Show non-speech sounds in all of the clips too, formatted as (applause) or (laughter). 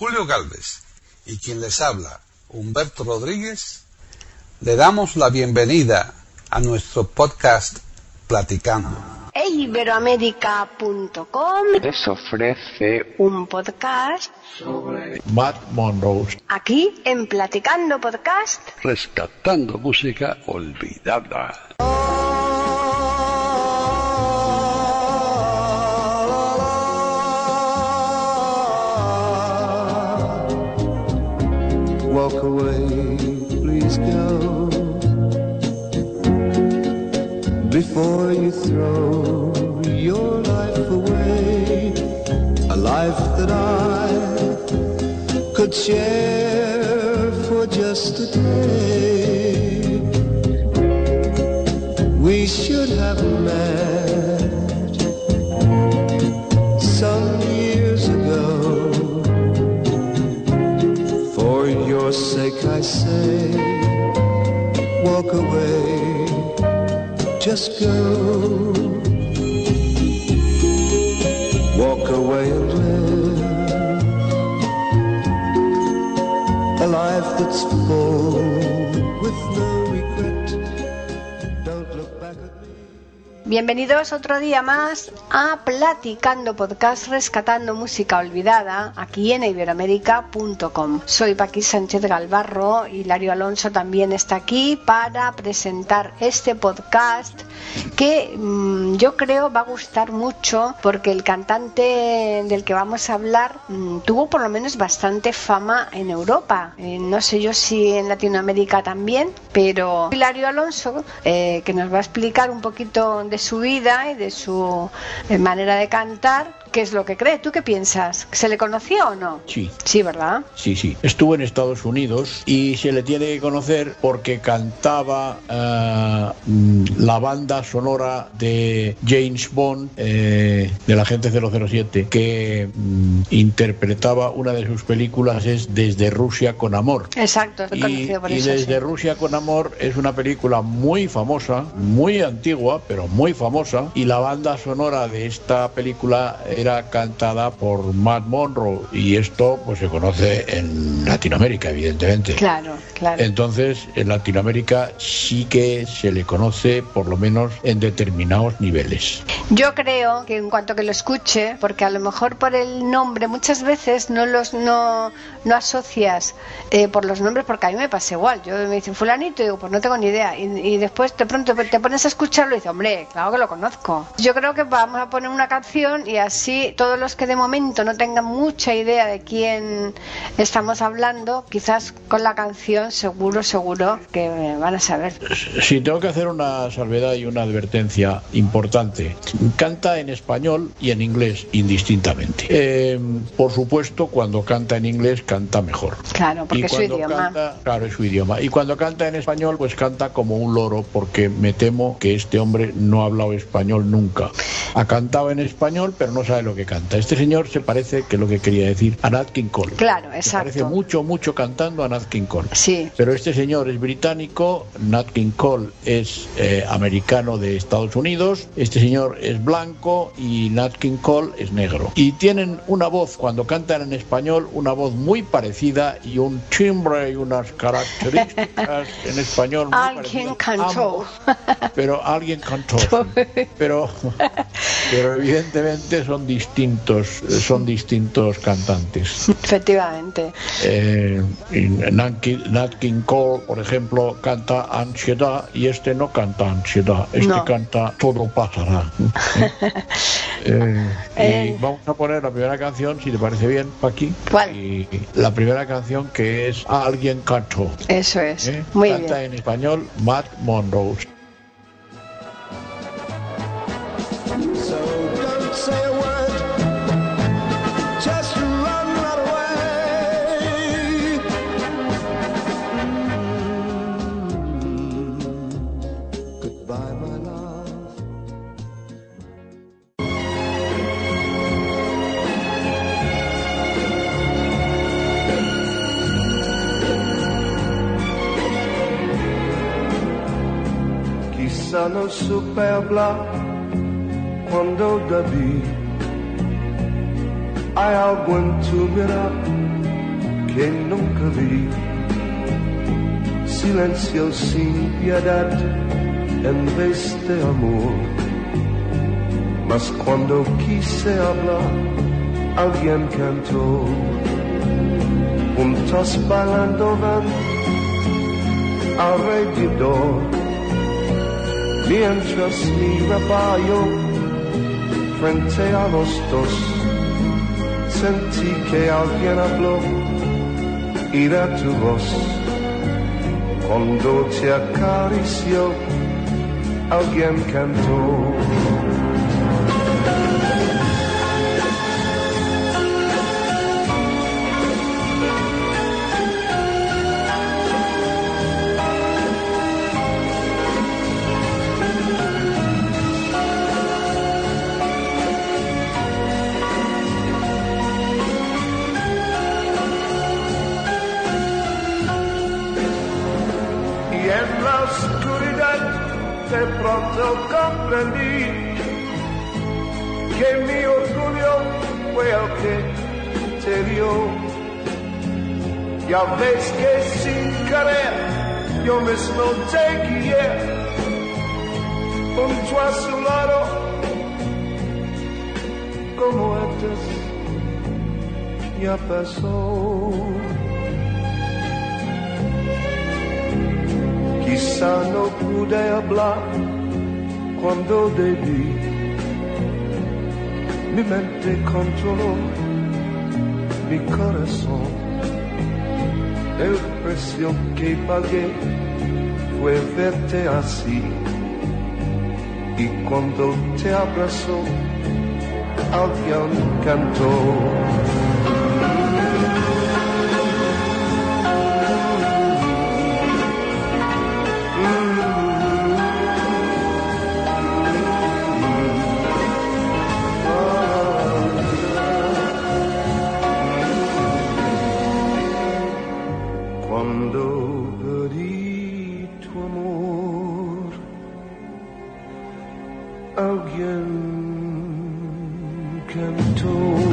Julio Galvez y quien les habla, Humberto Rodríguez, le damos la bienvenida a nuestro podcast Platicando. Iberoamérica.com les ofrece un podcast sobre Matt Monroe aquí en Platicando Podcast. Rescatando música olvidada. Walk away, please go. Before you throw your life away, a life that I could share for just a day. I say, walk away, just go. Walk away and live a life that's full Bienvenidos otro día más a Platicando Podcast Rescatando Música Olvidada aquí en iberoamérica.com. Soy Paqui Sánchez Galvarro Hilario Alonso también está aquí para presentar este podcast que mm, yo creo va a gustar mucho porque el cantante del que vamos a hablar mm, tuvo por lo menos bastante fama en Europa. Eh, no sé yo si en Latinoamérica también, pero Hilario Alonso, eh, que nos va a explicar un poquito de su vida y de su eh, manera de cantar, qué es lo que cree. ¿Tú qué piensas? ¿Se le conoció o no? Sí, Sí, ¿verdad? sí, sí. Estuvo en Estados Unidos y se le tiene que conocer porque cantaba mm, la banda sonora de James Bond, eh, de la gente 007, que mm, interpretaba una de sus películas es Desde Rusia con Amor. Exacto, Y, conocido por y eso. Desde sí. Rusia con Amor es una película muy famosa, muy antigua, pero muy famosa. Y la banda sonora de esta película era cantada por Matt Monroe. Y esto pues se conoce en Latinoamérica, evidentemente. Claro, claro. Entonces, en Latinoamérica sí que se le conoce, por lo menos en determinados niveles. Yo creo que en cuanto que lo escuche, porque a lo mejor por el nombre muchas veces no los no, no asocias eh, por los nombres, porque a mí me pasa igual. Yo me dicen fulanito y digo, pues no tengo ni idea. Y, y después de pronto te pones a escucharlo y dices, hombre, claro que lo conozco. Yo creo que vamos a poner una canción y así todos los que de momento no tengan mucha idea de quién estamos hablando, quizás con la canción seguro, seguro que van a saber. Sí, tengo que hacer una salvedad y una advertencia importante. Canta en español y en inglés indistintamente. Eh, por supuesto, cuando canta en inglés canta mejor. Claro, porque es su idioma. canta, claro, es su idioma. Y cuando canta en español, pues canta como un loro, porque me temo que este hombre no ha hablado español nunca. Ha cantado en español, pero no sabe lo que canta. Este señor se parece, que es lo que quería decir, a Nat King Cole. Claro, Se parece exacto. mucho, mucho cantando a Nat King Cole. Sí. Pero este señor es británico, Nat King Cole es eh, americano de Estados Unidos, este señor es blanco y Nat King Cole es negro. Y tienen una voz, cuando cantan en español, una voz muy parecida y un timbre y unas características (laughs) en español muy Alguien cantó. Ambos, pero alguien cantó. (laughs) Pero, pero evidentemente son distintos, son distintos cantantes. Efectivamente. Eh, Nat King, Cole, por ejemplo, canta ansiedad y este no canta ansiedad, este No. canta todo pasará. (laughs) Eh, y Eh. vamos a poner la primera canción, si te parece bien, Paqui. ¿Cuál? Y la primera canción que es Alguien cantó. Eso es. ¿eh? Muy canta bien. en español Matt Monroe. Chissà non supe hablar cuando David hay algo en tu mirar que nunca vi. Silencio sin piedad en vez de amor. Mas cuando quise hablar, alguien cantó. Juntos bailando van alrededor. Mientras miraba yo frente a los dos, sentí que alguien habló y era tu voz. Cuando te acarició, alguien cantó. Pronto comprendí que mi orgullo fue el que te dio. Ya ves que sin querer yo mismo te guié junto a su lado como antes ya pasó. Quizá no pude hablar cuando debí. Mi mente controló mi corazón. El precio que pagué fue verte así. Y cuando te abrazó, alguien cantó. Alguien cantó. My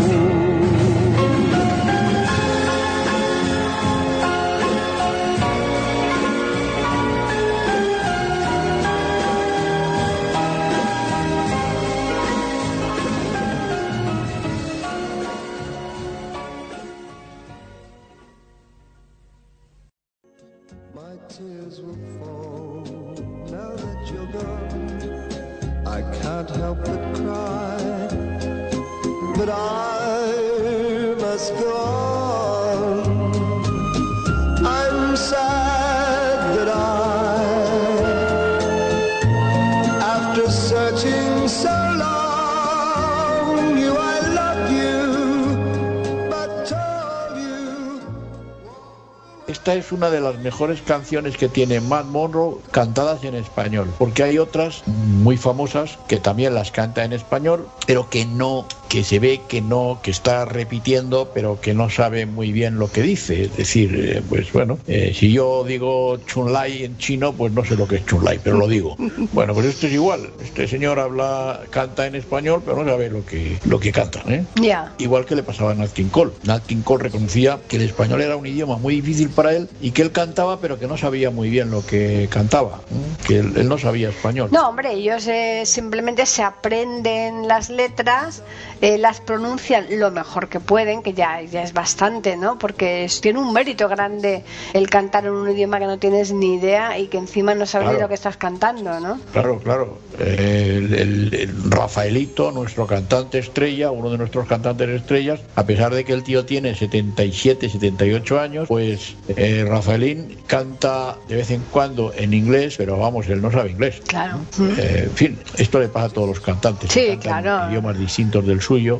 es una de las mejores canciones que tiene Matt Monroe cantadas en español, porque hay otras muy famosas que también las canta en español, pero que no, que se ve que no, que está repitiendo, pero que no sabe muy bien lo que dice. Es decir, eh, pues bueno, eh, si yo digo Chunlai en chino, pues no sé lo que es Chunlai, pero lo digo. (laughs) Bueno, pues esto es igual. Este señor habla, canta en español, pero no sabe lo que, lo que canta. ¿eh? Ya. Igual que le pasaba a Nat King Cole. Nat King Cole reconocía que el español era un idioma muy difícil para él y que él cantaba, pero que no sabía muy bien lo que cantaba, ¿eh? que él, él no sabía español. No, hombre, ellos eh, simplemente se aprenden las letras, eh, las pronuncian lo mejor que pueden, que ya, ya es bastante, ¿no? Porque es- tiene un mérito grande el cantar en un idioma que no tienes ni idea y que encima no sabes Claro. lo que estás cantando, ¿no? Claro, claro. El, el- el Rafaelito, nuestro cantante estrella, uno de nuestros cantantes estrellas, a pesar de que el tío tiene 77, 78 años, pues eh, Rafaelín canta de vez en cuando en inglés, pero vamos, él no sabe inglés. Claro. Eh, en fin, esto le pasa a todos los cantantes. Sí, que cantan claro. idiomas distintos del suyo.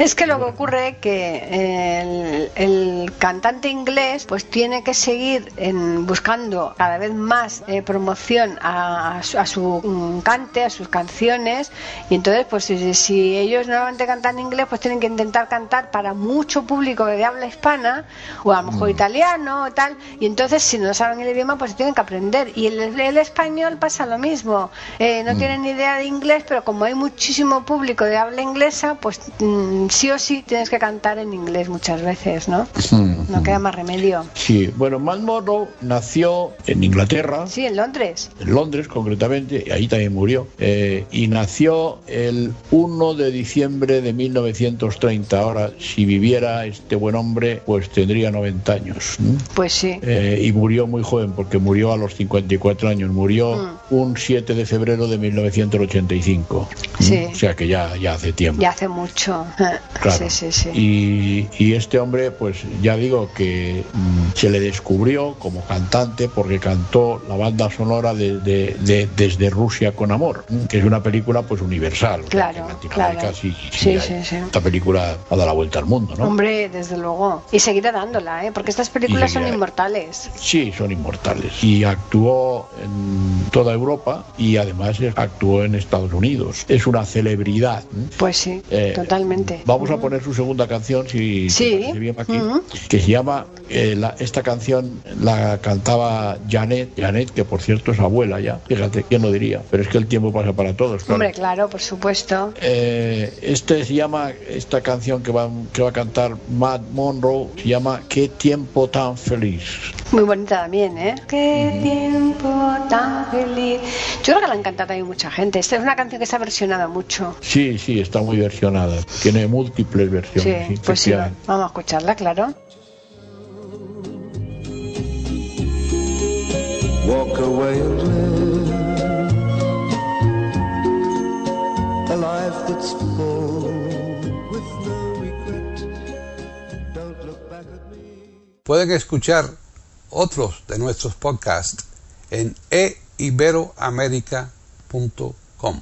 Es que lo que ocurre es que el, el cantante inglés pues tiene que seguir en, buscando cada vez más eh, promoción a, a su, a su, mm, cante, a sus canciones. Y entonces pues si, si ellos normalmente cantan inglés pues tienen que intentar cantar para mucho público de habla hispana o a lo mejor italiano o tal. Y entonces si no saben el idioma pues tienen que aprender. Y el, el español pasa lo mismo. Eh, no tienen ni idea de inglés pero como hay muchísimo público de habla inglesa pues mm, sí o sí tienes que cantar en inglés muchas veces, ¿no? No queda más remedio. Sí, bueno, Matt Monroe nació en Inglaterra, Sí, en Londres. en Londres concretamente, y ahí también murió, eh, y nació el 1 de diciembre de 1930. Ahora, si viviera este buen hombre, pues tendría 90 años. ¿no? Pues sí. Eh, y murió muy joven, porque murió a los 54 años. Murió un 7 de febrero de 1985. Sí. O sea que ya, ya hace tiempo. Ya hace mucho. Eh, Claro. Sí, sí, sí. Y, y este hombre, pues ya digo que mm, se le descubrió como cantante porque cantó la banda sonora de, de- de- desde Rusia con amor, mm, que es una película pues universal. o sea, Claro, sí, sí, Sí. Esta película ha dado la vuelta al mundo, ¿no? Hombre, desde luego. Y seguirá dándola, ¿eh? Porque estas películas son seguirá. inmortales. Sí, son inmortales. Y actuó en toda Europa y además actuó en Estados Unidos. Es una celebridad. ¿m? Pues sí, Eh, totalmente. Vamos a poner su segunda canción, si Sí. parece bien, Ujú. que se llama, eh, la- esta canción la cantaba Janet, Janet, que por cierto es abuela ya, fíjate, ¿quién lo diría? Pero es que el tiempo pasa para todos, claro. Hombre, claro, por supuesto. Eh, este se llama, esta canción que va, que va a cantar Matt Monroe, se llama Qué tiempo tan feliz. Muy bonita también, ¿eh? Qué tiempo tan feliz. Yo creo que la han cantado también mucha gente. Esta es una canción que se ha versionado mucho. Sí, sí, está muy versionada, tiene múltiples versiones. sí, pues sí, vamos a escucharla, claro. Walk away and live a life that's full. Pueden escuchar otros de nuestros podcasts en eiberoamerica.com.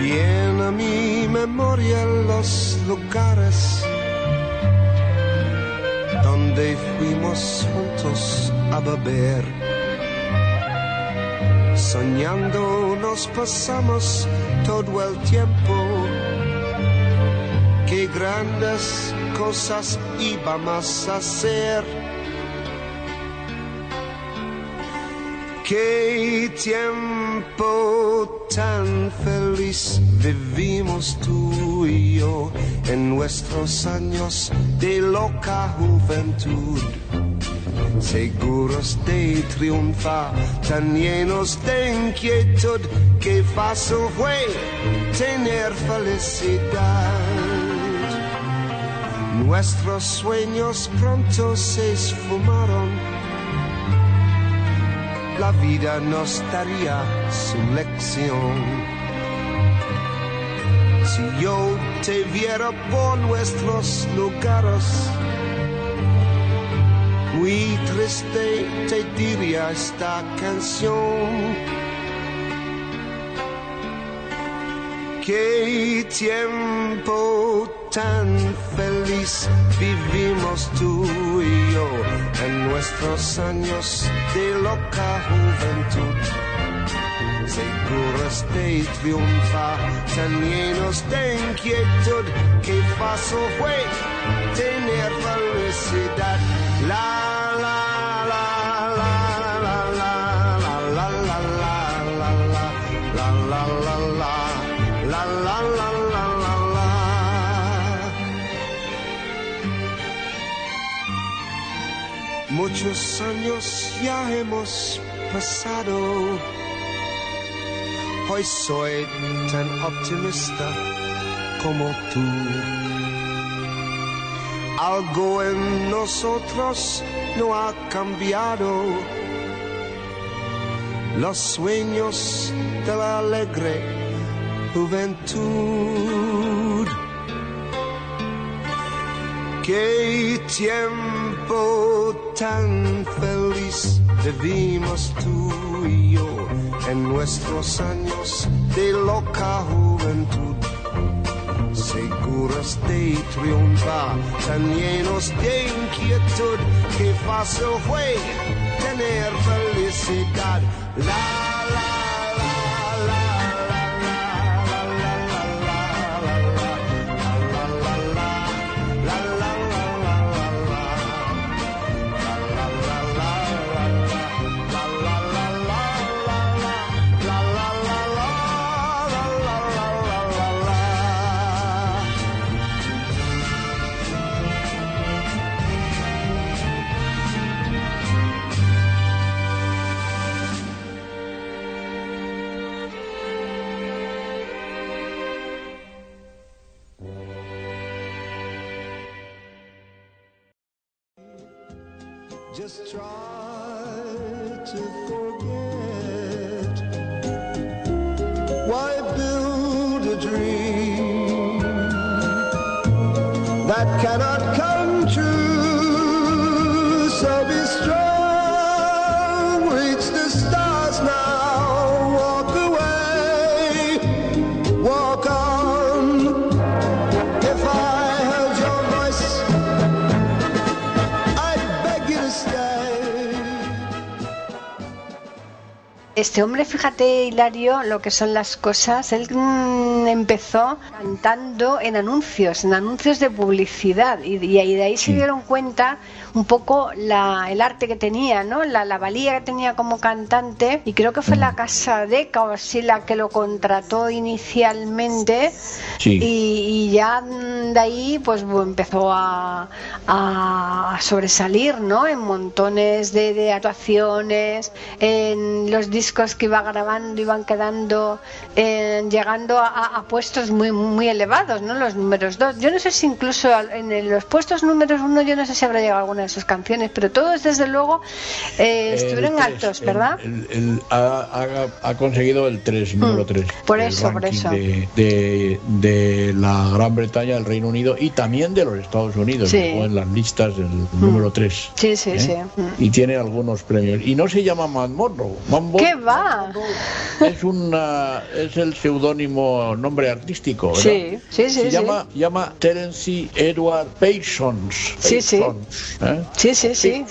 Vienen a mi memoria los lugares donde fuimos juntos a beber. Soñando nos pasamos todo el tiempo. Qué grandes cosas íbamos a hacer. Qué tiempo tan feliz vivimos tú y yo en nuestros años de loca juventud. Seguros de triunfar, tan llenos de inquietud, que fácil fue tener felicidad. Nuestros sueños pronto se esfumaron la vida nos daría su lección. Si yo te viera por nuestros lugares, muy triste te diría esta canción. Qué tiempo tan feliz vivimos tú y yo en nuestros años de loca juventud. Seguros de triunfar, tan llenos de inquietud, que fácil fue tener felicidad. La Muchos años ya hemos pasado. Hoy soy tan optimista como tú. Algo en nosotros no ha cambiado. Los sueños de la alegre juventud. Qué tiempo tan feliz vivimos tú y yo en nuestros años de loca juventud. Seguros de triunfar, tan llenos de inquietud, que fácil fue tener felicidad. La, la, Este hombre, fíjate, Hilario, lo que son las cosas. Él mm, empezó cantando en anuncios, en anuncios de publicidad, y, y de ahí se dieron cuenta un poco la, el arte que tenía, ¿no? La, la valía que tenía como cantante, y creo que fue la Casa Deca o así la que lo contrató inicialmente. Sí. Y, y ya de ahí pues empezó a, a sobresalir ¿no? en montones de, de actuaciones en los discos que iba grabando iban quedando eh, llegando a, puestos muy muy elevados ¿no? los números dos yo no sé si incluso en los puestos números uno yo no sé si habrá llegado alguna de sus canciones pero todos desde luego eh, estuvieron tres, altos ¿verdad? el- el- ha, ha- ha conseguido el 3, número 3. Mm, por eso, por eso. De, de, de la Gran Bretaña, el Reino Unido y también de los Estados Unidos. Sí. En las listas del número 3. Sí, sí, sí. Mm. Y tiene algunos premios. Y no se llama Matt Monroe. Matt Mon- ¿Qué va? Es, una, es el seudónimo nombre artístico. ¿verdad? Sí, sí, sí, Se sí. llama, llama Terence Edward Parsons. Sí, sí. Parsons, ¿eh? Sí, sí, sí.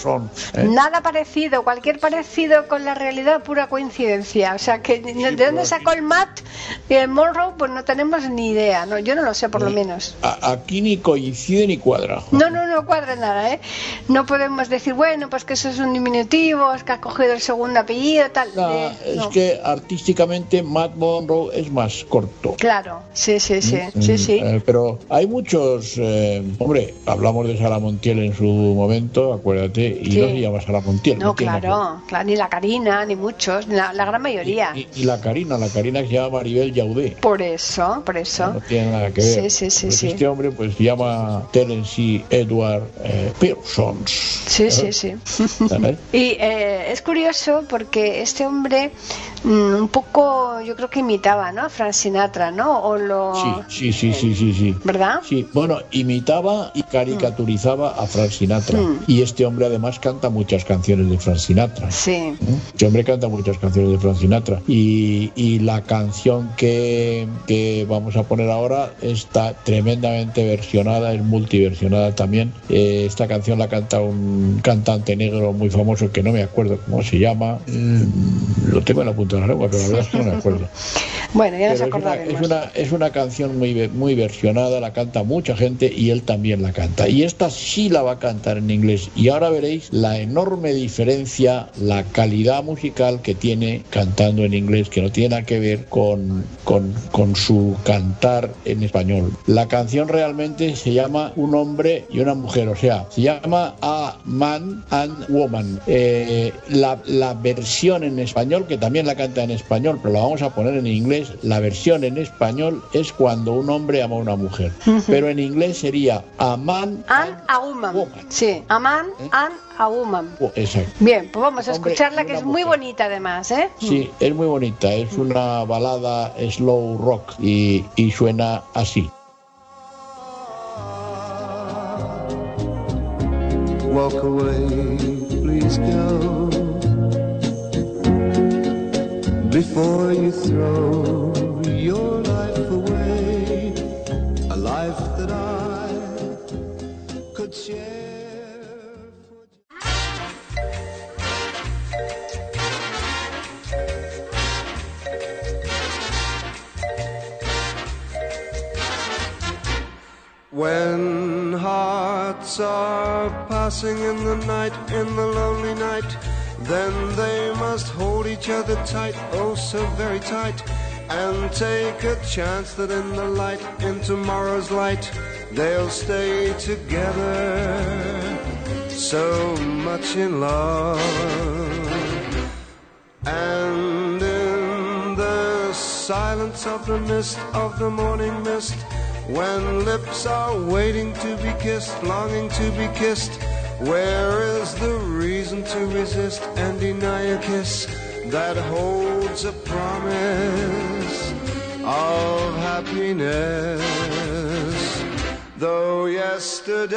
¿eh? Nada parecido, cualquier parecido con la realidad, pura coincidencia. O sea, que de dónde sacó el Matt y el Monroe, pues no tenemos ni idea. No, yo no lo sé, por lo Eh, menos. A- aquí ni coincide ni cuadra. No, no, no cuadra nada, ¿eh? No podemos decir, bueno, pues que eso es un diminutivo, es que has cogido el segundo apellido, tal. No, Eh, es no. que artísticamente Matt Monroe es más corto. Claro, sí, sí, sí, Mm, sí, sí. eh, pero hay muchos, eh, hombre, hablamos de Sara Montiel en su momento, acuérdate, y Sí. no se llama Sara Montiel. No, claro, claro, ni la Karina, ni muchos, la, la gran mayoría. Y, y la Karina, la Karina que se llama Maribel Yaudé. Por eso, por eso. No tiene nada que ver. Sí, sí, sí, Pues sí. Este hombre pues se llama Terence Edward eh, Parsons. Sí, sí, sí. (laughs) Y eh, es curioso porque este hombre un poco, yo creo que imitaba, ¿no? A Frank Sinatra, ¿no? O lo... Sí, sí, sí, sí, sí, sí. ¿Verdad? Sí, bueno, imitaba y caricaturizaba a Frank Sinatra. Mm. Y este hombre además canta muchas canciones de Frank Sinatra. Sí. ¿eh? Este hombre canta muchas canciones de Frank Sinatra. Y, y la canción que, que vamos a poner ahora está tremendamente versionada, es multiversionada también. Eh, esta canción la canta un cantante negro muy famoso que no me acuerdo cómo se llama. Mm, lo tengo en la punta la lengua, pero la verdad es que no me acuerdo. (laughs) Bueno, ya nos Pero es una, acordaremos. es, una, es una canción muy, muy versionada, la canta mucha gente y él también la canta. Y esta sí la va a cantar en inglés. Y ahora veréis la enorme diferencia, la calidad musical que tiene cantando en inglés, que no tiene nada que ver con, con, con su cantar en español. La canción realmente se llama Un hombre y una mujer, o sea, se llama A Man and Woman. Eh, la, la versión en español, que también la canta en español, pero la vamos a poner en inglés, la versión en español es cuando un hombre ama a una mujer. Pero en inglés sería A Man And a woman. Woman. Sí, a man and a woman. Oh, Exacto. Bien, pues vamos a Hombre escucharla que es muy bonita además, ¿eh? Sí, es muy bonita, es una balada slow rock y, y suena así. Walk away, please go. Before you throw your life away, a life that I could share. When hearts are passing in the night, in the lonely night, then they must hold each other tight, oh so very tight, and take a chance that in the light, in tomorrow's light, they'll stay together, so much in love. And in the silence of the mist of the morning mist, when lips are waiting to be kissed, longing to be kissed, Where is the reason to resist and deny a kiss that holds a promise of happiness? Though yesterday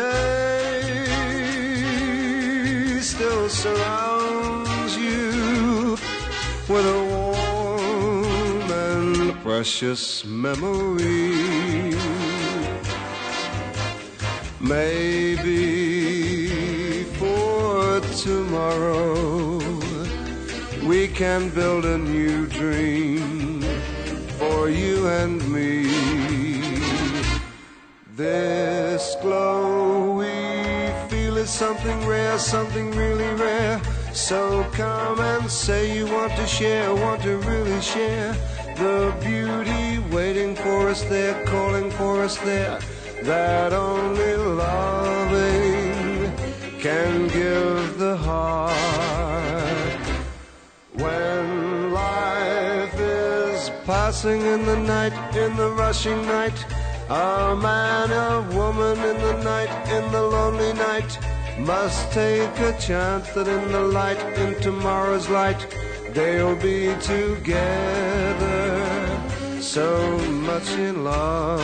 still surrounds you with a warm and precious memory. Maybe tomorrow we can build a new dream for you and me. This glow we feel is something rare, something really rare. So come and say you want to share, want to really share the beauty waiting for us there, calling for us there. That only loving can give passing in the night, in the rushing night, a man, a woman in the night, in the lonely night, must take a chance that in the light, in tomorrow's light, they'll be together, so much in love.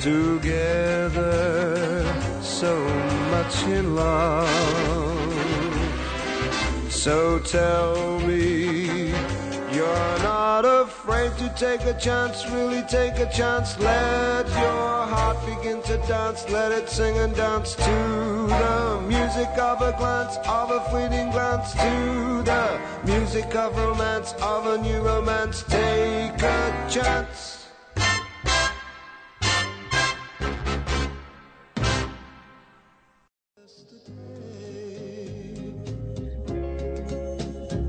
Together, so much in love. So tell not afraid to take a chance, really take a chance. Let your heart begin to dance, let it sing and dance to the music of a glance, of a fleeting glance, to the music of romance, of a new romance. Take a chance.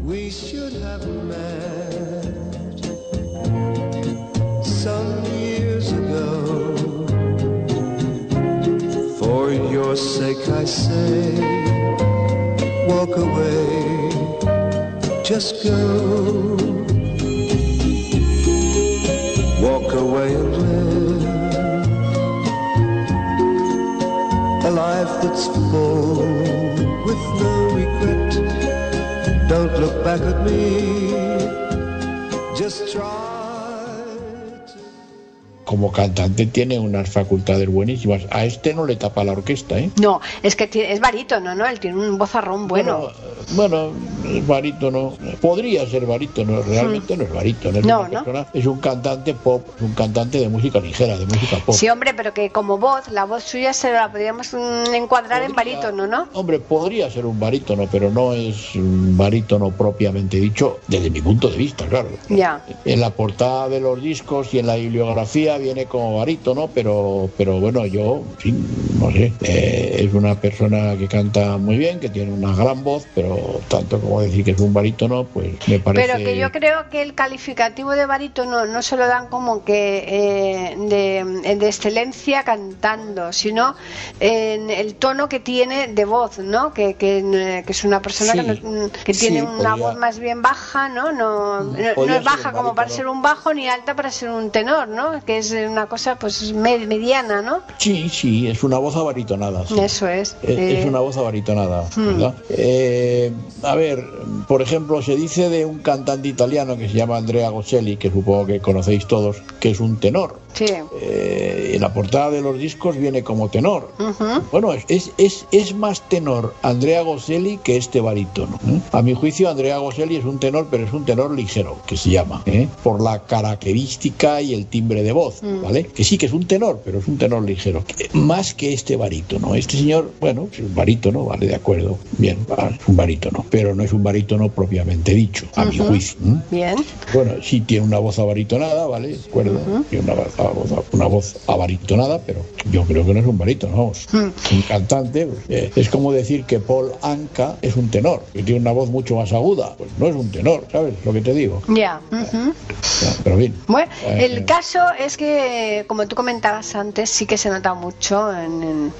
We should have met sake, I say, walk away, just go. Walk away and live a life that's full with no regret. Don't look back at me. Just try. Como cantante tiene unas facultades buenísimas. A este no le tapa la orquesta, ¿eh? No, es que tiene- es barítono, ¿no? Él tiene un vozarrón bueno. Bueno, es barítono. Podría ser barítono, realmente no es barítono. Es, No, una ¿no? persona- es un cantante pop, un cantante de música ligera, de música pop. Sí, hombre, pero que como voz, la voz suya se la podríamos mm, encuadrar en Podría- barítono, ¿no? Hombre, podría ser un barítono, pero no es un barítono propiamente dicho, desde mi punto de vista, claro. Ya. En la portada de los discos y en la bibliografía viene como barítono, pero, pero bueno, yo, en fin, no sé, eh, es una persona que canta muy bien, que tiene una gran voz, pero tanto como decir que es un barítono, pues me parece... Pero que yo creo que el calificativo de barítono no se lo dan como que eh, de, de excelencia cantando, sino en el tono que tiene de voz, ¿no? Que, que, eh, que es una persona Sí, que, no- que sí, tiene una podría- voz más bien baja, ¿no? No, no, es baja como para ser un bajo ni alta para ser un tenor, ¿no? Que es una cosa pues med- mediana, ¿no? Sí, sí, es una voz abaritonada. sí. Eso es. Es, Eh, es una voz abaritonada, Hmm. Eh, a ver, por ejemplo, se dice de un cantante italiano que se llama Andrea Gosselli, que supongo que conocéis todos, que es un tenor. Sí. Eh, en la portada de los discos viene como tenor. Bueno, es, es, es, es más tenor Andrea Gosselli que este barítono. ¿eh? A mi juicio, Andrea Gosselli es un tenor, pero es un tenor ligero, que se llama, ¿eh? por la característica y el timbre de voz, ¿vale? Que sí que es un tenor, pero es un tenor ligero. Más que este barítono. Este señor, bueno, es un barítono, vale, de acuerdo. Bien, es un barítono, pero no es un barítono propiamente dicho, a mi juicio. Bien. Bueno, sí tiene una voz abaritonada, ¿vale? De acuerdo. Tiene una, voz- una voz abaritonada, pero yo creo que no es un barítono, vamos. Hmm. Un cantante pues, eh, es como decir que Paul Anka es un tenor, que tiene una voz mucho más aguda. Pues no es un tenor, ¿sabes lo que te digo? Ya. pero bien. Bueno, Eh, el caso es que, como tú comentabas antes, sí que se nota mucho en, en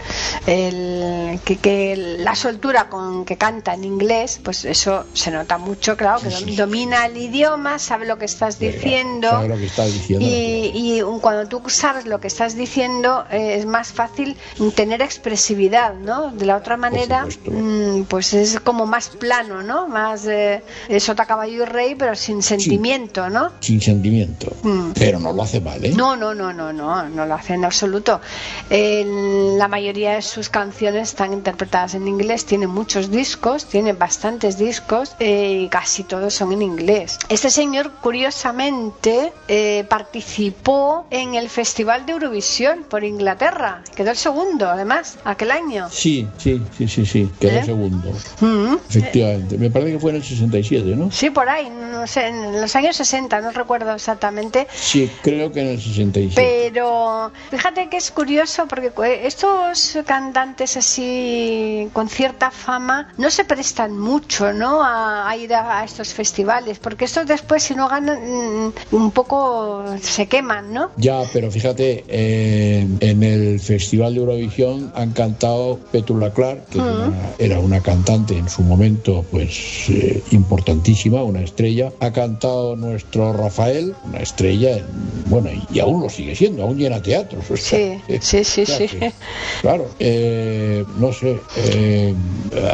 el, que, que la soltura con que canta en inglés, pues eso se nota mucho, claro, que Sí, sí, sí. domina el idioma, sabe lo que estás Venga, diciendo. sabe lo que estás diciendo. Y, y un- cuando tú sabes lo que estás diciendo eh, es más fácil tener expresividad, ¿no? De la otra manera, supuesto. mm, pues es como más plano, ¿no? Más eh, sota, caballo y rey, pero sin sentimiento, ¿no? Sin sentimiento. Mm. Pero no lo hace mal, ¿eh? No, no, no, no, no, no lo hace en absoluto. En la mayoría de sus canciones están interpretadas en inglés, tiene muchos discos, tiene bastantes discos eh, y casi todos son en inglés. Este señor, curiosamente, eh, participó en el Festival de Eurovisión por Inglaterra, quedó el segundo, además, aquel año. Sí, sí, sí, sí, sí. Quedó ¿Eh? segundo. Mm. Efectivamente. Me parece que fue en el 67, ¿no? Sí, por ahí, no sé, en los años 60, no recuerdo exactamente, Sí, creo que en el 67. Pero fíjate que es curioso porque cu- estos cantantes así con cierta fama no se prestan mucho, ¿no? A, a ir a, a estos festivales, porque estos después si no ganan mm, un poco se queman, ¿no? Ya, pero fíjate, eh, en el Festival de Eurovisión han cantado Petula Clark, que una- era una cantante en su momento, pues eh, importantísima, una estrella. Ha cantado nuestro Rafael, una estrella, en- bueno, y aún lo sigue siendo, aún llena teatros. o sea, Sí, (laughs) sí, sí, sí. que, claro, eh, no sé, eh,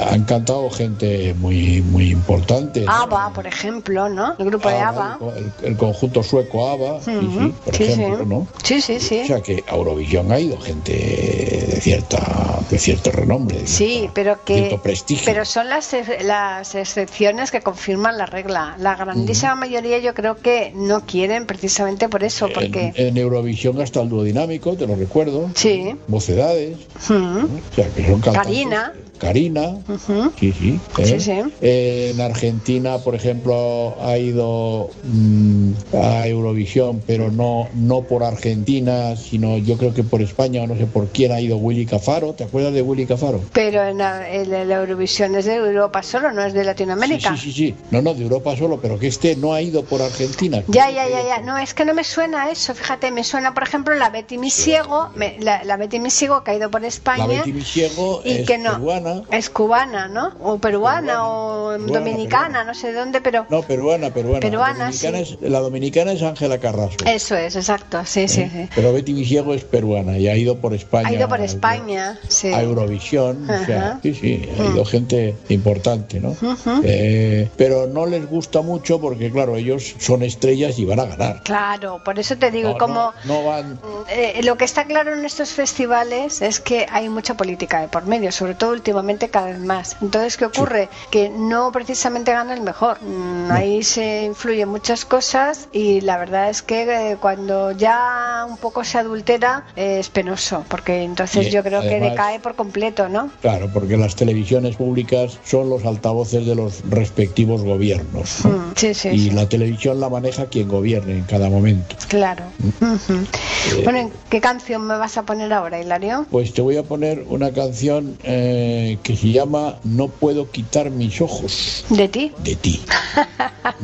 han cantado gente muy, muy importante. ABBA, por ejemplo, ¿no? El grupo de ABBA. El conjunto sueco ABBA, sí, sí, por Sí, ejemplo, ¿no? Sí, sí, sí. O sea que a Eurovisión ha ido gente de cierta de cierto renombre. de Sí, cierta- pero que cierto prestigio. pero son las las excepciones que confirman la regla. La grandísima mayoría yo creo que no quieren precisamente por eso, porque en, en Eurovisión hasta el duodinámico, te lo recuerdo. Sí. Mocedades. ¿no? O sea que son cantantes. Karina. Karina. Ujú. Sí, sí. ¿eh? Sí, sí. Eh, en Argentina, por ejemplo, ha ido mm, a Eurovisión, pero no, no por Argentina, sino yo creo que por España, o no sé por quién ha ido Willy Cafaro. ¿Te acuerdas de Willy Cafaro? Pero en la, en la Eurovisión es de Europa solo, no es de Latinoamérica. Sí, sí, sí, sí. No, no, de Europa solo, pero que este no ha ido por Argentina. Ya, ya, ya, ya. No, es que no me suena eso. Fíjate, me suena, por ejemplo, la Betty Misiego, la, la Betty Misiego que ha ido por España. La Betty Misiego y es que no, peruana. Es cubana, ¿no? O peruana, o Peruana, dominicana, peruana. no sé de dónde, pero. No, peruana, peruana. Peruana, la, dominicana sí. es, la dominicana es Ángela Carrasco. Eso es, exacto. Sí, sí, sí. Pero Betty Misiego es peruana y ha ido por España. Ha ido por a- España, sí. A Eurovisión. O sea, Ajá. sí, sí, ha ido gente importante, ¿no? Eh, pero no les gusta mucho porque, claro, ellos son estrellas y van a ganar. Claro, por eso te digo, No, como. no, no van. Eh, lo que está claro en estos festivales es que hay mucha política de por medio, sobre todo últimamente cada vez más. Entonces, ¿qué ocurre? Que no precisamente gana el mejor. Mm, Ahí se influyen muchas cosas y la verdad es que eh, cuando ya un poco se adultera eh, es penoso, porque entonces Y, yo creo que además- decae por completo, ¿no? Claro, porque las televisiones públicas son los altavoces de los respectivos gobiernos. ¿no? Mm, Sí, sí, y sí. la televisión la maneja quien gobierne en cada momento. Claro. Ujú. Bueno, ¿qué canción me vas a poner ahora, Hilario? Pues te voy a poner una canción eh, que se llama No puedo quitar mis ojos ¿De ti? de ti. (laughs)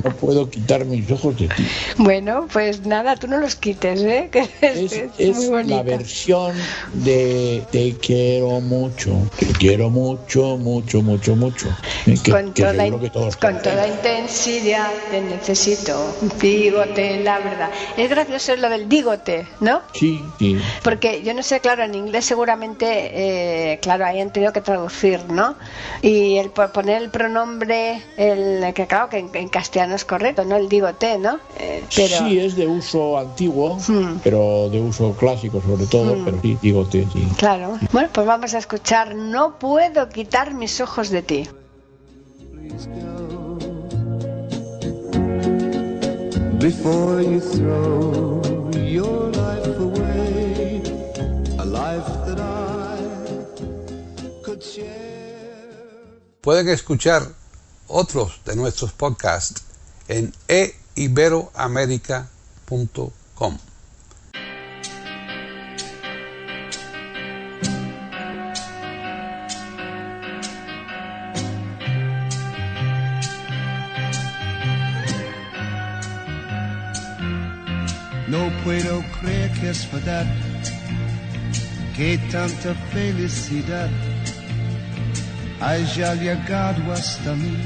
No puedo quitar mis ojos de ti. Bueno, pues nada, tú no los quites, ¿eh? (laughs) Que es, Es, es es muy bonita. la versión de Te quiero mucho, te quiero mucho, mucho, mucho, mucho. Eh, que, con que toda, que todos con toda intensidad te necesito, dígote la verdad. Es gracioso lo del dígote, ¿no? Sí, sí. Porque yo no sé, claro, en inglés seguramente, eh, claro, ahí han tenido que traducir, ¿no? Y el po- poner el pronombre, el que claro, que en, en castellano es correcto, ¿no? El dígote, ¿no? Eh, pero Sí, es de uso antiguo, Hmm. pero de uso clásico sobre todo, pero sí, digo, te- sí. Claro. Bueno, pues vamos a escuchar No puedo quitar mis ojos de ti. before you throw your Pueden escuchar otros de nuestros podcasts en eiberoamerica.com. No puedo creer que es verdad que tanta felicidad haya llegado hasta mí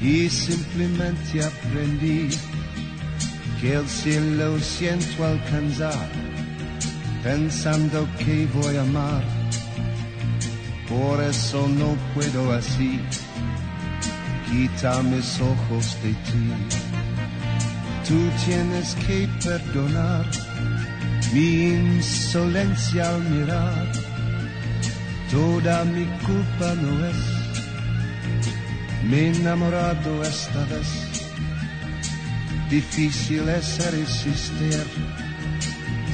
y simplemente aprendí que el cielo siento alcanzar, pensando que voy a amar. Por eso no puedo así, quita mis ojos de ti. Tú tienes que perdonar mi insolencia al mirar. Toda mi culpa no es, me he enamorado esta vez. Difícil es resistir,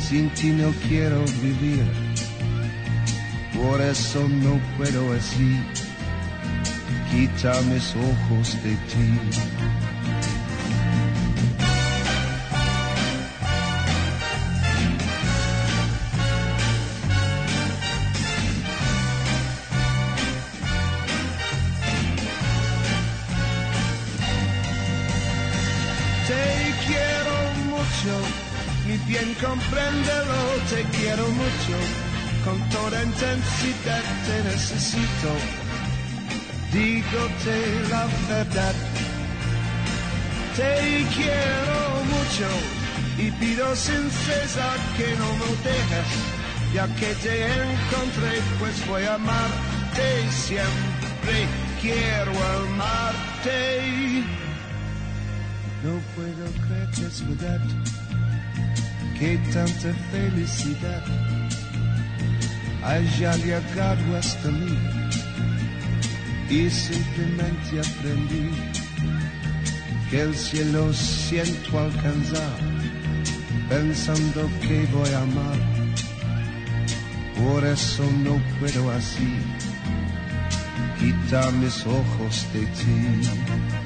sin ti no quiero vivir. Por eso no puedo así, quita mis ojos de ti. Bien compréndelo, te quiero mucho, con toda intensidad te necesito, dígote la verdad. Te quiero mucho y pido sin cesar que no me dejes, ya que te encontré, pues voy a amarte siempre, quiero amarte. No puedo creer que es verdad, que tanta felicidad haya llegado hasta mí y simplemente aprendí que el cielo siento alcanzar pensando que voy a amar. Por eso no puedo así quitar mis ojos de ti.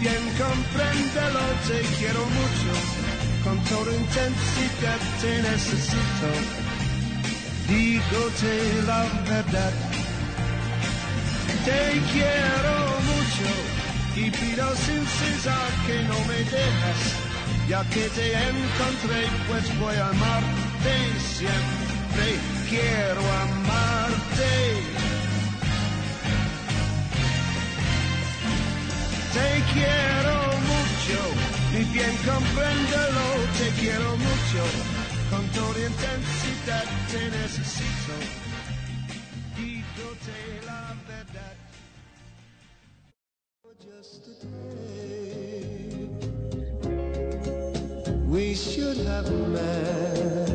Bien compréndelo, te quiero mucho. Con toda intensidad te necesito. Dígote la verdad. Te quiero mucho y pido sin cesar que no me dejas. Ya que te encontré, pues voy a amarte siempre. Quiero amarte. Te quiero mucho, y bien compréndelo, te quiero mucho, con toda intensidad te necesito, dígote la verdad. We should have met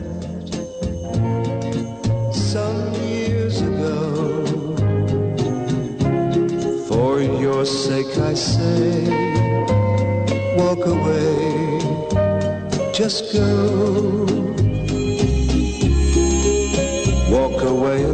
For your sake I say, walk away, just go. Walk away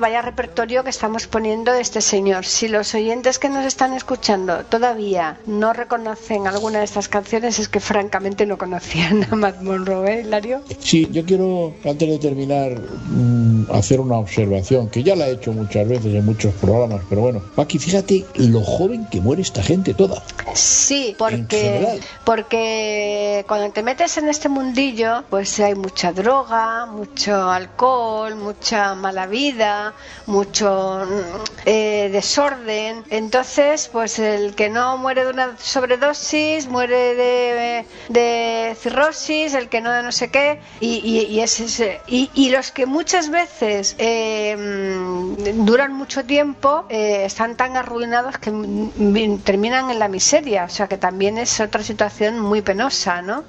Vaya repertorio que estamos poniendo de este señor. Si los oyentes que nos están escuchando todavía no reconocen alguna de estas canciones, es que francamente no conocían a Matt Monroe, ¿eh, Hilario? Sí, yo quiero, antes de terminar, mm, hacer una observación que ya la he hecho muchas veces en muchos programas, pero bueno, Paqui, fíjate lo joven que muere esta gente toda. Sí, porque, porque cuando te metes en este mundillo, pues hay mucha droga, mucho alcohol, mucha mala vida, mucho eh, desorden. Entonces, pues el que no muere de una sobredosis, muere de, de cirrosis, el que no de no sé qué, y, y, y es ese- y, y los que muchas veces eh, mm, duran mucho tiempo eh, están tan arruinados que terminan en la miseria, o sea que también es otra situación muy penosa, ¿no?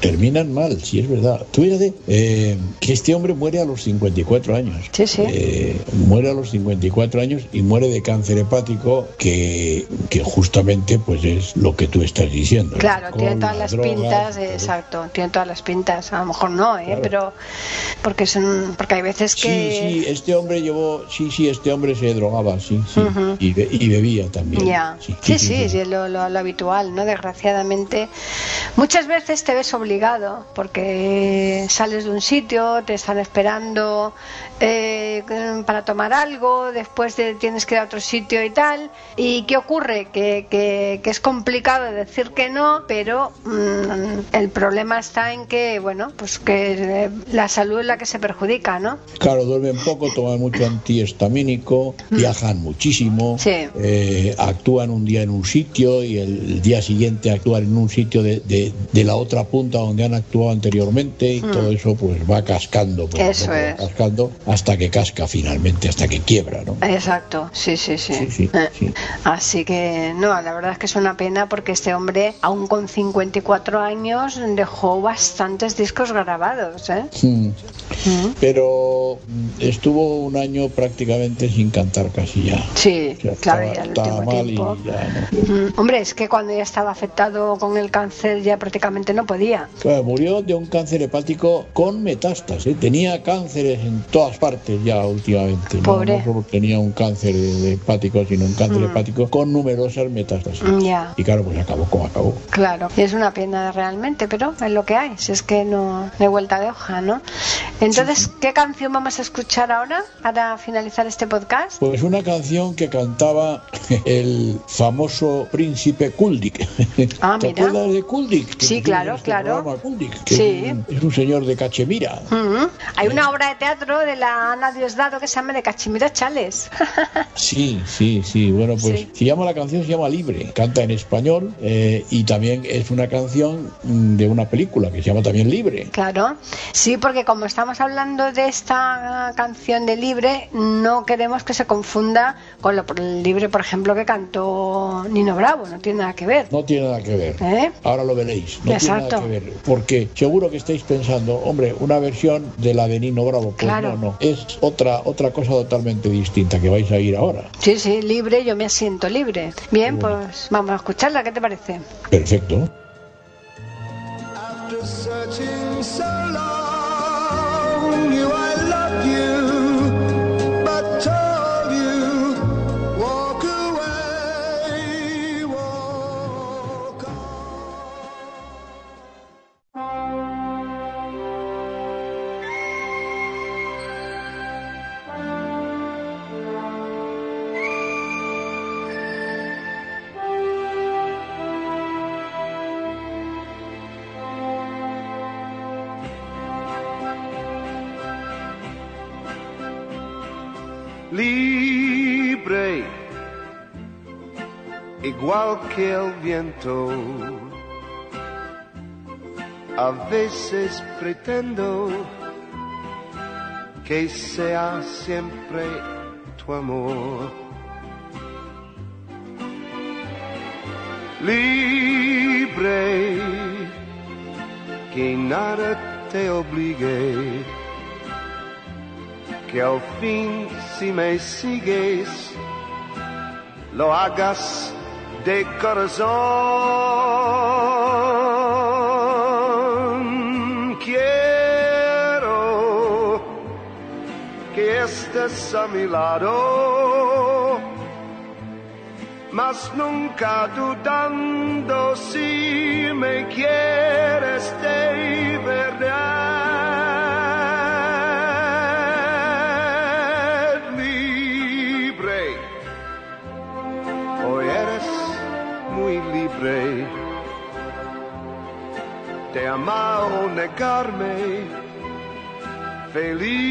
Terminan mal, sí es verdad. Tú fíjate eh, que este hombre muere a los 54 años. Sí, sí. Eh, muere a los 54 años y muere de cáncer hepático que, que justamente pues es lo que tú estás diciendo. Claro, tiene todas la las pintas, exacto, tiene todas las pintas. A lo mejor no, ¿eh? Claro. Pero porque son, porque hay veces Sí, que sí, este hombre llevó, sí, sí, este hombre se drogaba, sí, sí, y, be- y bebía también. Ya, sí, sí, sí, lo, lo- lo habitual, ¿no? Desgraciadamente, muchas veces te ves obligado porque sales de un sitio, te están esperando eh, para tomar algo, después te tienes que ir a otro sitio y tal. ¿Y qué ocurre? Que, que- que es complicado decir que no, pero mm, el problema está en que, bueno, pues que eh, la salud es la que se perjudica, ¿no? Claro, duermen poco, toman mucho antihistamínico, viajan muchísimo, Mm. Sí. eh, actúan un día en un sitio y el, día siguiente actúan en un sitio de, de- de la otra punta donde han actuado anteriormente y todo eso pues va cascando, Mm. Eso va es. cascando hasta que casca finalmente, hasta que quiebra, ¿no? Exacto, sí, sí, sí. Sí, sí, Eh, sí. Así que no, la verdad es que es una pena porque este hombre, aún con 54 años, dejó bastantes discos grabados, ¿eh? Mm. Pero mm, estuvo un año prácticamente sin cantar casi ya. Sí, O sea, claro, estaba- ya el último tiempo. ya no. Mm, Hombre, es que cuando ya estaba afectado con el cáncer ya prácticamente no podía. Claro, murió de un cáncer hepático con metástasis. ¿eh? Tenía cánceres en todas partes ya últimamente. No, Pobre. no solo tenía un cáncer de hepático, sino un cáncer hepático con numerosas metástasis. Mm, Ya, Y claro, pues acabó como acabó. claro. Es una pena realmente, pero es lo que hay. Si es que no, hay vuelta de hoja, ¿no? Entonces, ¿qué canción vamos a escuchar ahora para finalizar este podcast? Pues una canción que cantaba (laughs) el famoso príncipe Kuldik. Ah, ¿Te mira. acuerdas de Kuldik? Que Sí, claro, este claro. Kuldik, que Sí. es un- señor de Cachemira. Mm, Hay una obra de teatro de la Ana Diosdado que se llama De Cachimira Chales. (laughs) Sí, sí, sí. Bueno, pues Sí. se llama la canción se llama Libre. Canta en español eh, y también es una canción mm, de una película que se llama también Libre. Claro, sí, porque como estamos hablando de esta canción de Libre, no queremos que se confunda con lo, el Libre, por ejemplo, que cantó Nino Bravo, no tiene nada que ver. No tiene nada que ver. ¿Eh? Ahora lo veréis. No Exacto. tiene nada que ver. Porque seguro que estáis pensando, hombre, una versión de la de Nino Bravo. Pues Claro. no, no. Es otra, otra cosa totalmente distinta que vais a ir ahora. Sí, sí, libre, yo me siento libre. Bien, Bueno. pues vamos a escucharla, ¿qué te parece? Perfecto. After igual que el viento. A veces pretendo que sea siempre tu amor. Libre, que nada te obligue que al fin si me sigues lo hagas de corazón. Quiero que estés a mi lado, mas nunca dudando si me quieres de verdad de amar o negarme felicidad.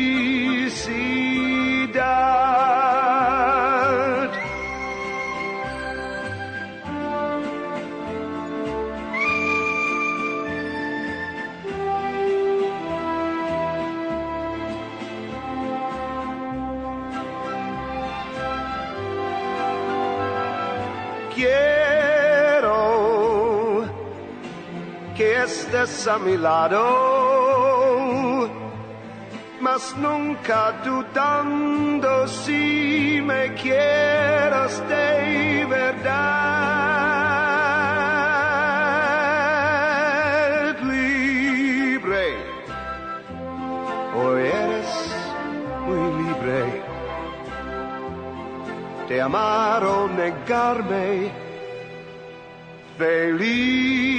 Estés a mi lado, mas nunca dudando si me quieras de verdad libre. Hoy eres muy libre de amar o negarme. Felicidad.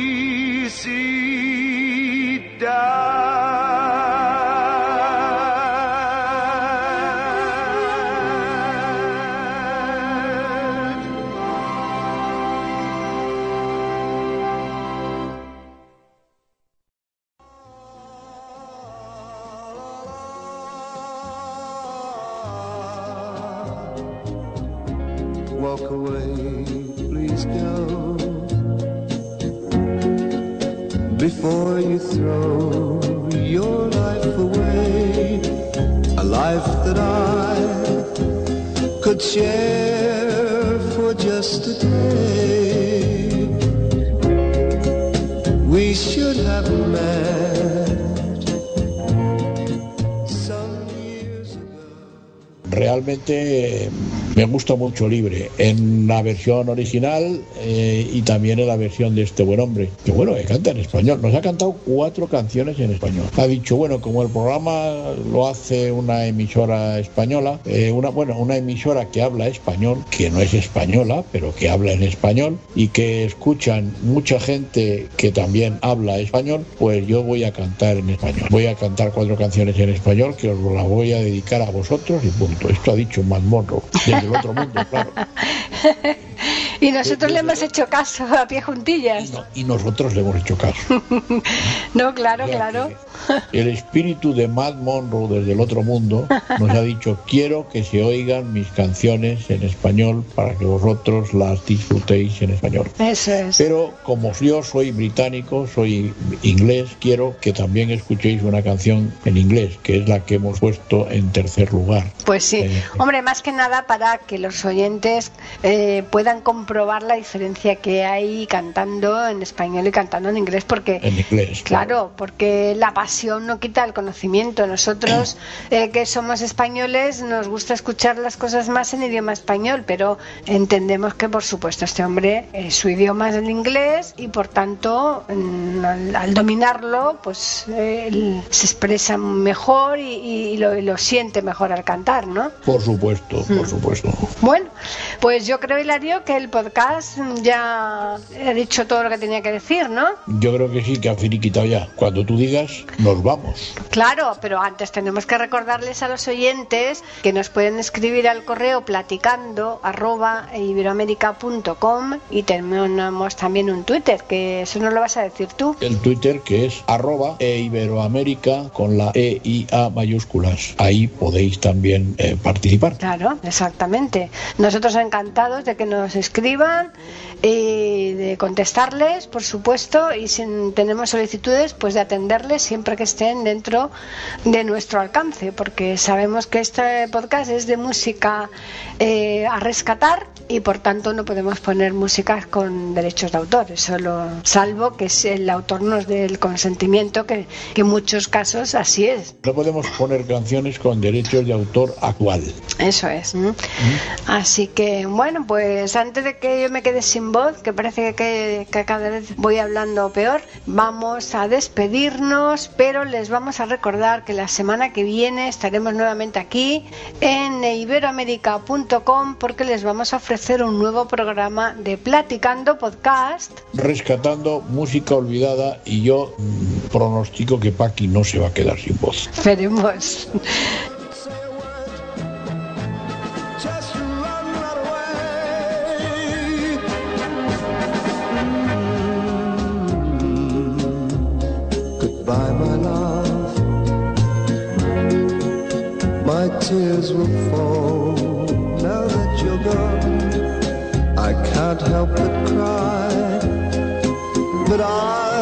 Me gusta mucho Libre, en la versión original eh, y también en la versión de este buen hombre, que bueno, que canta en español. Nos ha cantado cuatro canciones en español. Ha dicho, bueno, como el programa lo hace una emisora española, eh, una, bueno, una emisora que habla español, que no es española, pero que habla en español y que escuchan mucha gente que también habla español, pues yo voy a cantar en español. Voy a cantar cuatro canciones en español que os las voy a dedicar a vosotros y punto. Esto ha dicho Matt Monroe, desde el otro mundo, claro. (laughs) Y nosotros le hemos hecho caso a pie Y, juntillas. no- y nosotros le hemos hecho caso. (laughs) No, claro, O sea claro. que El espíritu de Matt Monroe desde el otro mundo nos ha dicho quiero que se oigan mis canciones en español para que vosotros las disfrutéis en español. Eso es. Pero como yo soy británico, soy inglés, quiero que también escuchéis una canción en inglés, que es la que hemos puesto en tercer lugar. Pues sí, Eh, hombre, más que nada para que los oyentes eh, puedan comprobar la diferencia que hay cantando en español y cantando en inglés, porque En inglés. Claro, porque la pasión no quita el conocimiento. Nosotros eh, que somos españoles nos gusta escuchar las cosas más en idioma español, pero entendemos que por supuesto este hombre eh, su idioma es el inglés y por tanto mm, al, al dominarlo pues eh, él se expresa mejor y, y lo, y lo siente mejor al cantar, ¿no? Por supuesto, Mm. por supuesto. Bueno, pues yo creo, Hilario, que el podcast ya he dicho todo lo que tenía que decir, ¿no? Yo creo que sí, que ha finiquitado ya. Cuando tú digas, nos vamos. Claro, pero antes tenemos que recordarles a los oyentes que nos pueden escribir al correo platicando arroba iberoamérica.com y tenemos también un Twitter, que eso no lo vas a decir tú. El Twitter que es arroba e Iberoamérica con la E y A mayúsculas. Ahí podéis también eh, participar. Claro, exactamente. Nosotros encantados de que nos escriban y de contestarles, por supuesto, y si tenemos solicitudes, pues de atenderles siempre que estén dentro de nuestro alcance, porque sabemos que este podcast es de música eh, a rescatar y por tanto no podemos poner músicas con derechos de autor, solo salvo que el autor nos dé el consentimiento, que, que en muchos casos así es. No podemos poner canciones con derechos de autor actual. Eso es. Así que, bueno, pues antes de que yo me quede sin voz, que parece que, que cada vez voy hablando peor, vamos a despedirnos, pero les vamos a recordar que la semana que viene estaremos nuevamente aquí en iberoamérica.com porque les vamos a ofrecer un nuevo programa de Platicando Podcast. Rescatando música olvidada y yo mm, pronostico que Paqui no se va a quedar sin voz. Veremos. Just run you're gone. I can't help but cry, but I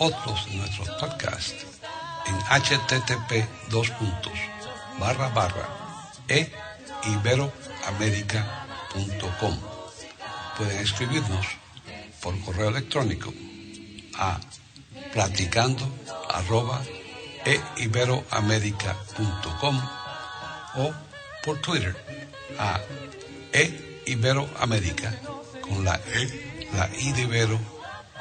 otros de nuestros podcasts en http dos puntos barra barra e iberoamerica.com. Pueden escribirnos por correo electrónico a platicando e iberoamerica.com o por Twitter a e iberoamerica con la e, la i de Ibero